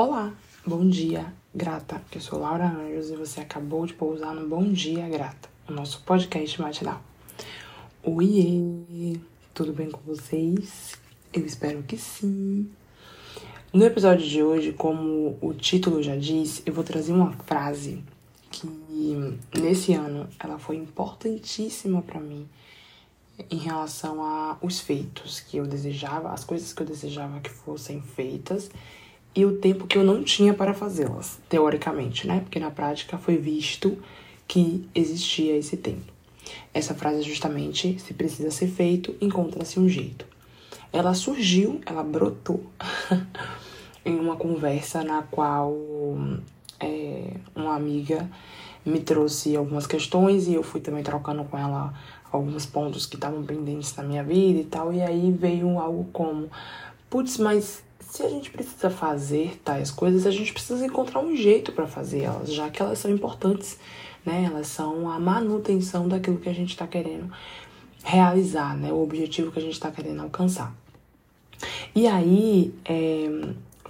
Olá, bom dia, grata. Eu sou Laura Anjos e você acabou de pousar no Bom Dia Grata, o nosso podcast matinal. Oiê, tudo bem com vocês? Eu espero que sim. No episódio de hoje, como o título já diz, eu vou trazer uma frase que nesse ano ela foi importantíssima para mim em relação aos feitos que eu desejava, as coisas que eu desejava que fossem feitas e o tempo que eu não tinha para fazê-las, teoricamente, né? Porque na prática foi visto que existia esse tempo. Essa frase justamente: se precisa ser feito, encontra-se um jeito. Ela surgiu, ela brotou em uma conversa na qual é, uma amiga me trouxe algumas questões e eu fui também trocando com ela alguns pontos que estavam pendentes na minha vida e tal. E aí veio algo como: putz, mas se a gente precisa fazer tais coisas, a gente precisa encontrar um jeito para fazer elas, já que elas são importantes, né? Elas são a manutenção daquilo que a gente está querendo realizar, né? O objetivo que a gente está querendo alcançar. E aí, é,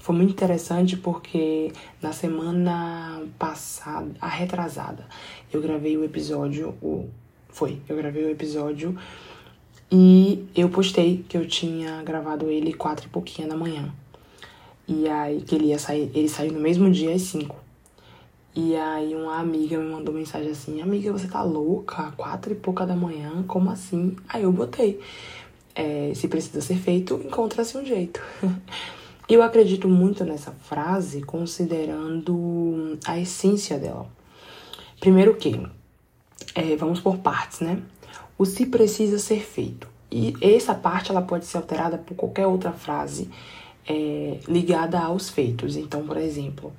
foi muito interessante porque na semana passada, a retrasada, eu gravei o episódio, o, foi, eu gravei o episódio e eu postei que eu tinha gravado ele quatro e pouquinho da manhã. E aí que ele ia sair, ele saiu no mesmo dia às 5. E aí uma amiga me mandou mensagem assim, amiga, você tá louca? Quatro e pouca da manhã, como assim? Aí eu botei. É, se precisa ser feito, encontra-se um jeito. eu acredito muito nessa frase, considerando a essência dela. Primeiro que, é, vamos por partes, né? O se precisa ser feito. E essa parte ela pode ser alterada por qualquer outra frase é, ligada aos feitos. Então, por exemplo,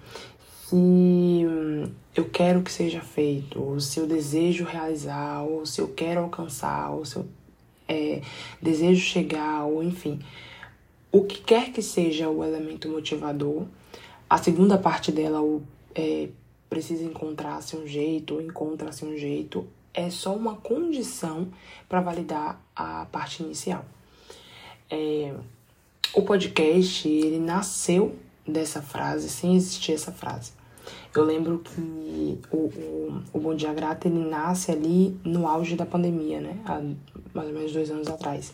se eu quero que seja feito, ou se eu desejo realizar, ou se eu quero alcançar, ou se eu é, desejo chegar, ou enfim, o que quer que seja o elemento motivador, a segunda parte dela, o é, precisa encontrar-se um jeito, ou encontra-se um jeito, é só uma condição para validar a parte inicial. É, o podcast, ele nasceu dessa frase, sem existir essa frase. Eu lembro que o, o, o Bom Dia Grata, ele nasce ali no auge da pandemia, né? Há mais ou menos dois anos atrás.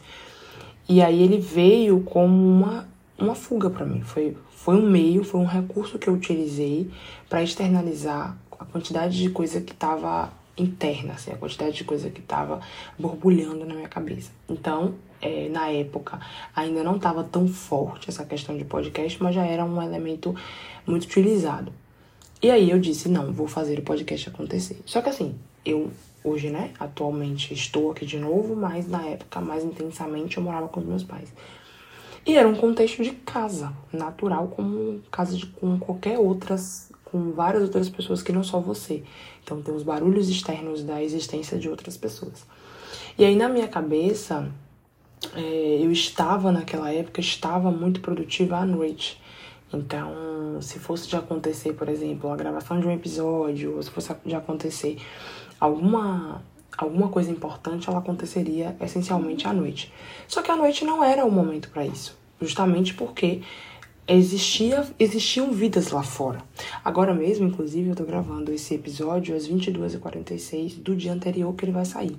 E aí ele veio como uma, uma fuga para mim. Foi, foi um meio, foi um recurso que eu utilizei para externalizar a quantidade de coisa que estava interna, assim, a quantidade de coisa que estava borbulhando na minha cabeça. Então, é, na época, ainda não estava tão forte essa questão de podcast, mas já era um elemento muito utilizado. E aí eu disse, não, vou fazer o podcast acontecer. Só que assim, eu hoje, né, atualmente estou aqui de novo, mas na época, mais intensamente, eu morava com os meus pais. E era um contexto de casa, natural, como casa de com qualquer outras com várias outras pessoas que não só você. Então tem os barulhos externos da existência de outras pessoas. E aí na minha cabeça, é, eu estava naquela época, estava muito produtiva à noite. Então, se fosse de acontecer, por exemplo, a gravação de um episódio, ou se fosse de acontecer alguma alguma coisa importante, ela aconteceria essencialmente à noite. Só que a noite não era o momento para isso, justamente porque existia, existiam vidas lá fora. Agora mesmo, inclusive, eu tô gravando esse episódio às 22h46 do dia anterior que ele vai sair.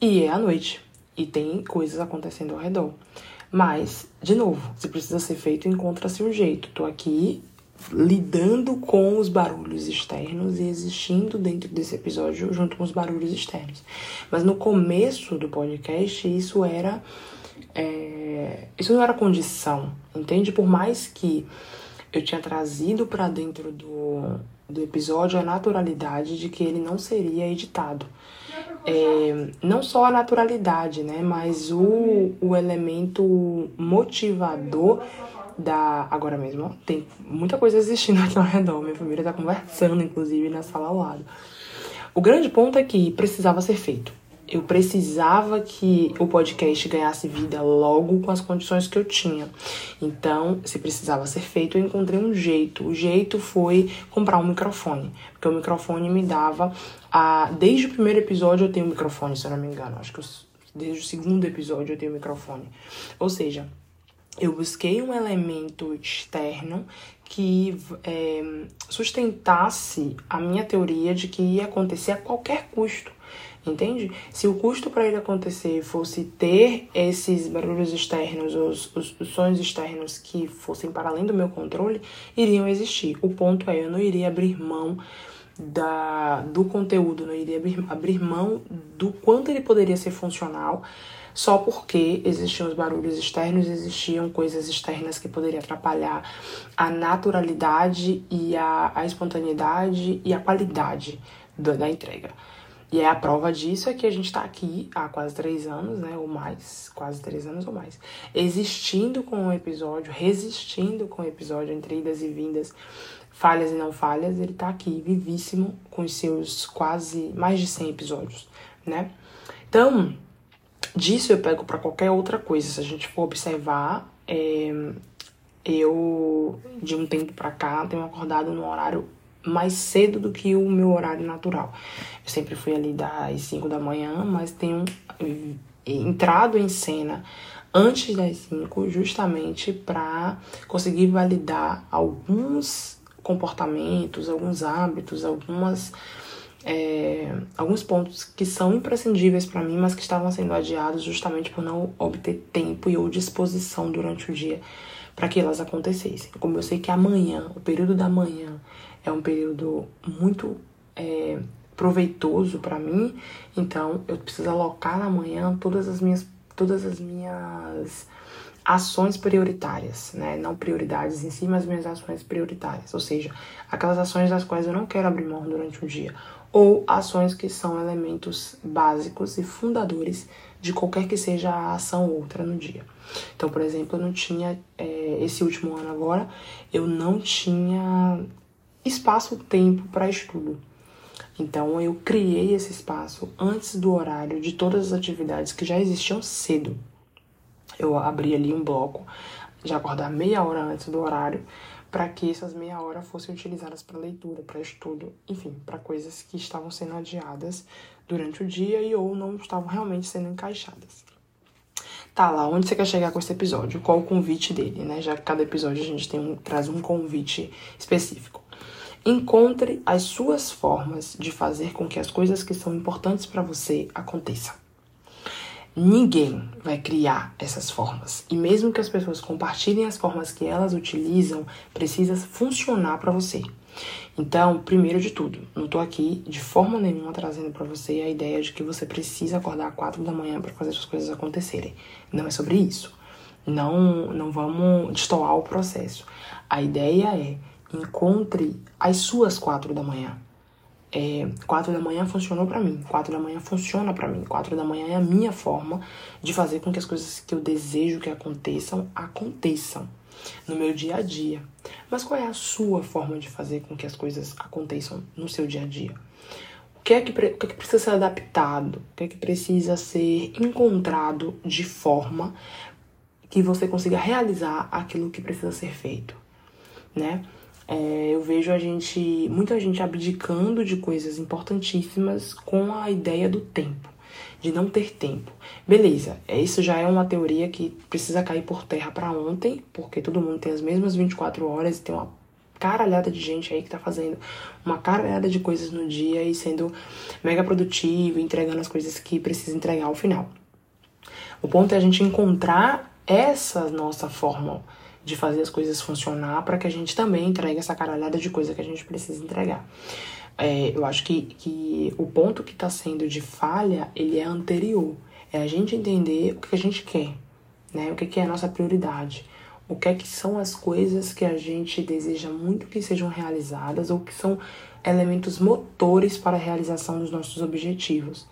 E é à noite. E tem coisas acontecendo ao redor. Mas, de novo, se precisa ser feito, encontra-se um jeito. Tô aqui lidando com os barulhos externos e existindo dentro desse episódio junto com os barulhos externos. Mas no começo do podcast, isso era é, isso não era condição, entende? Por mais que eu tinha trazido para dentro do, do episódio a naturalidade de que ele não seria editado. É, não só a naturalidade, né? Mas o, o elemento motivador da. Agora mesmo, tem muita coisa existindo aqui ao redor. Minha família tá conversando, inclusive, na sala ao lado. O grande ponto é que precisava ser feito eu precisava que o podcast ganhasse vida logo com as condições que eu tinha. Então, se precisava ser feito, eu encontrei um jeito. O jeito foi comprar um microfone, porque o microfone me dava a desde o primeiro episódio eu tenho um microfone, se eu não me engano. Acho que eu, desde o segundo episódio eu tenho um microfone. Ou seja, eu busquei um elemento externo que é, sustentasse a minha teoria de que ia acontecer a qualquer custo. Entende? Se o custo para ele acontecer fosse ter esses barulhos externos, os, os, os sons externos que fossem para além do meu controle, iriam existir. O ponto é, eu não iria abrir mão da, do conteúdo, não iria abrir, abrir mão do quanto ele poderia ser funcional só porque existiam os barulhos externos, existiam coisas externas que poderiam atrapalhar a naturalidade e a, a espontaneidade e a qualidade do, da entrega. E é a prova disso é que a gente está aqui há quase três anos, né? Ou mais, quase três anos ou mais. Existindo com o episódio, resistindo com o episódio, entre idas e vindas, falhas e não falhas, ele está aqui, vivíssimo, com os seus quase mais de 100 episódios, né? Então, Disso eu pego para qualquer outra coisa. Se a gente for observar, é, eu de um tempo para cá tenho acordado no horário mais cedo do que o meu horário natural. Eu sempre fui ali das 5 da manhã, mas tenho eh, entrado em cena antes das 5 justamente para conseguir validar alguns comportamentos, alguns hábitos, algumas é, alguns pontos que são imprescindíveis para mim, mas que estavam sendo adiados justamente por não obter tempo e ou disposição durante o dia para que elas acontecessem. Como eu sei que amanhã, o período da manhã, é um período muito é, proveitoso para mim, então eu preciso alocar na manhã todas as minhas todas as minhas ações prioritárias, né? Não prioridades em si, mas minhas ações prioritárias. Ou seja, aquelas ações das quais eu não quero abrir mão durante o dia. Ou ações que são elementos básicos e fundadores de qualquer que seja a ação outra no dia. Então, por exemplo, eu não tinha, é, esse último ano agora, eu não tinha espaço-tempo para estudo. Então, eu criei esse espaço antes do horário de todas as atividades que já existiam cedo eu abri ali um bloco de acordar meia hora antes do horário para que essas meia hora fossem utilizadas para leitura, para estudo, enfim, para coisas que estavam sendo adiadas durante o dia e ou não estavam realmente sendo encaixadas. Tá lá, onde você quer chegar com esse episódio? Qual o convite dele, né? Já que cada episódio a gente tem um, traz um convite específico. Encontre as suas formas de fazer com que as coisas que são importantes para você aconteçam. Ninguém vai criar essas formas. E mesmo que as pessoas compartilhem as formas que elas utilizam, precisa funcionar para você. Então, primeiro de tudo, não estou aqui de forma nenhuma trazendo para você a ideia de que você precisa acordar às quatro da manhã para fazer as coisas acontecerem. Não é sobre isso. Não, não vamos destoar o processo. A ideia é encontre as suas quatro da manhã. É, quatro da manhã funcionou para mim, quatro da manhã funciona para mim, quatro da manhã é a minha forma de fazer com que as coisas que eu desejo que aconteçam aconteçam no meu dia a dia. Mas qual é a sua forma de fazer com que as coisas aconteçam no seu dia a dia? O que é que, o que, é que precisa ser adaptado? O que é que precisa ser encontrado de forma que você consiga realizar aquilo que precisa ser feito, né? É, eu vejo a gente, muita gente abdicando de coisas importantíssimas com a ideia do tempo, de não ter tempo. Beleza, isso já é uma teoria que precisa cair por terra para ontem, porque todo mundo tem as mesmas 24 horas e tem uma caralhada de gente aí que tá fazendo uma caralhada de coisas no dia e sendo mega produtivo, entregando as coisas que precisa entregar ao final. O ponto é a gente encontrar essa nossa forma de fazer as coisas funcionar para que a gente também entregue essa caralhada de coisa que a gente precisa entregar. É, eu acho que, que o ponto que está sendo de falha, ele é anterior. É a gente entender o que a gente quer, né? O que é a nossa prioridade. O que é que são as coisas que a gente deseja muito que sejam realizadas ou que são elementos motores para a realização dos nossos objetivos.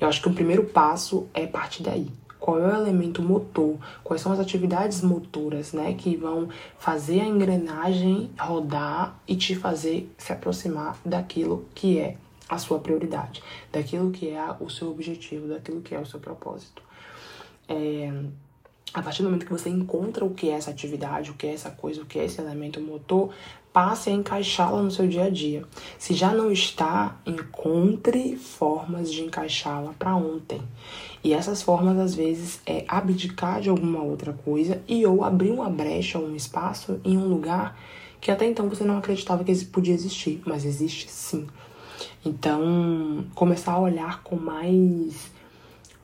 Eu acho que o primeiro passo é partir daí qual é o elemento motor, quais são as atividades motoras, né, que vão fazer a engrenagem rodar e te fazer se aproximar daquilo que é a sua prioridade, daquilo que é o seu objetivo, daquilo que é o seu propósito. É, a partir do momento que você encontra o que é essa atividade, o que é essa coisa, o que é esse elemento motor, passe a encaixá-la no seu dia a dia. Se já não está, encontre formas de encaixá-la para ontem. E essas formas, às vezes, é abdicar de alguma outra coisa e ou abrir uma brecha, um espaço em um lugar que até então você não acreditava que podia existir, mas existe sim. Então, começar a olhar com mais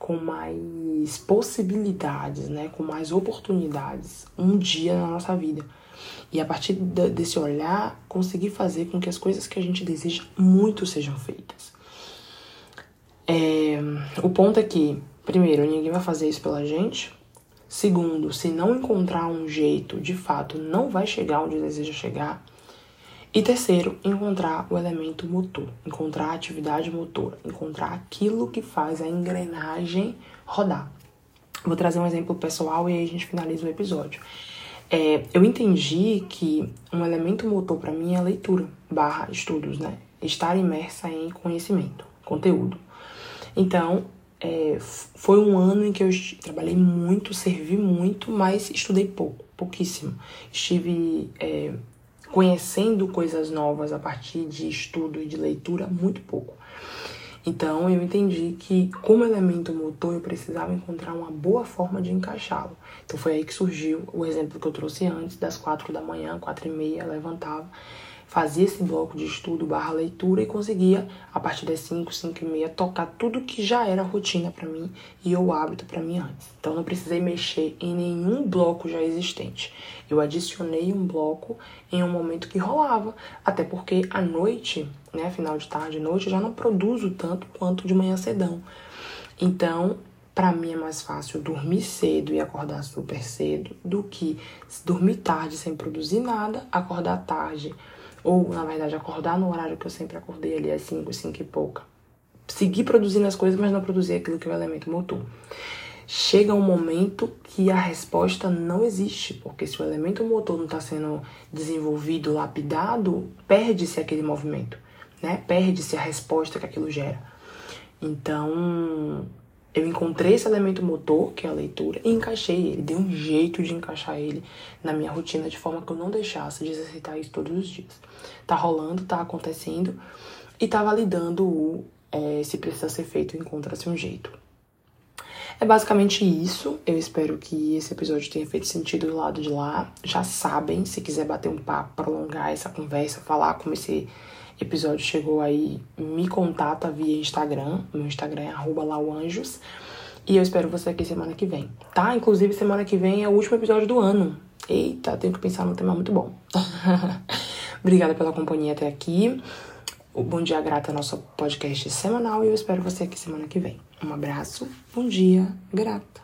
com mais possibilidades, né, com mais oportunidades um dia na nossa vida. E a partir desse olhar, conseguir fazer com que as coisas que a gente deseja muito sejam feitas. É, o ponto é que, primeiro, ninguém vai fazer isso pela gente. Segundo, se não encontrar um jeito, de fato, não vai chegar onde deseja chegar. E terceiro, encontrar o elemento motor, encontrar a atividade motora, encontrar aquilo que faz a engrenagem rodar. Vou trazer um exemplo pessoal e aí a gente finaliza o episódio. É, eu entendi que um elemento motor para mim é a leitura barra estudos, né? Estar imersa em conhecimento, conteúdo. Então, é, foi um ano em que eu trabalhei muito, servi muito, mas estudei pouco, pouquíssimo. Estive é, conhecendo coisas novas a partir de estudo e de leitura muito pouco. Então eu entendi que, como elemento motor, eu precisava encontrar uma boa forma de encaixá-lo. Então foi aí que surgiu o exemplo que eu trouxe antes, das quatro da manhã, quatro e meia, levantava fazia esse bloco de estudo barra leitura e conseguia, a partir das 5, 5 e meia, tocar tudo que já era rotina para mim e o hábito para mim antes. Então não precisei mexer em nenhum bloco já existente. Eu adicionei um bloco em um momento que rolava, até porque à noite, né, final de tarde, noite, eu já não produzo tanto quanto de manhã cedão. Então, para mim é mais fácil dormir cedo e acordar super cedo do que dormir tarde sem produzir nada, acordar tarde ou, na verdade, acordar no horário que eu sempre acordei ali às 5, 5 e pouca. Seguir produzindo as coisas, mas não produzir aquilo que é o elemento motor. Chega um momento que a resposta não existe, porque se o elemento motor não está sendo desenvolvido, lapidado, perde-se aquele movimento, né? Perde-se a resposta que aquilo gera. Então, eu encontrei esse elemento motor, que é a leitura, e encaixei ele. Dei um jeito de encaixar ele na minha rotina de forma que eu não deixasse de exercitar isso todos os dias. Tá rolando, tá acontecendo e tá validando o é, se precisa ser feito, encontra-se um jeito. É basicamente isso. Eu espero que esse episódio tenha feito sentido do lado de lá. Já sabem, se quiser bater um papo, prolongar essa conversa, falar como esse episódio chegou aí, me contata via Instagram. Meu Instagram é lauanjos. E eu espero você aqui semana que vem, tá? Inclusive, semana que vem é o último episódio do ano. Eita, tenho que pensar num tema muito bom. Obrigada pela companhia até aqui. O Bom Dia Grata é nosso podcast semanal e eu espero você aqui semana que vem. Um abraço, bom dia, grata.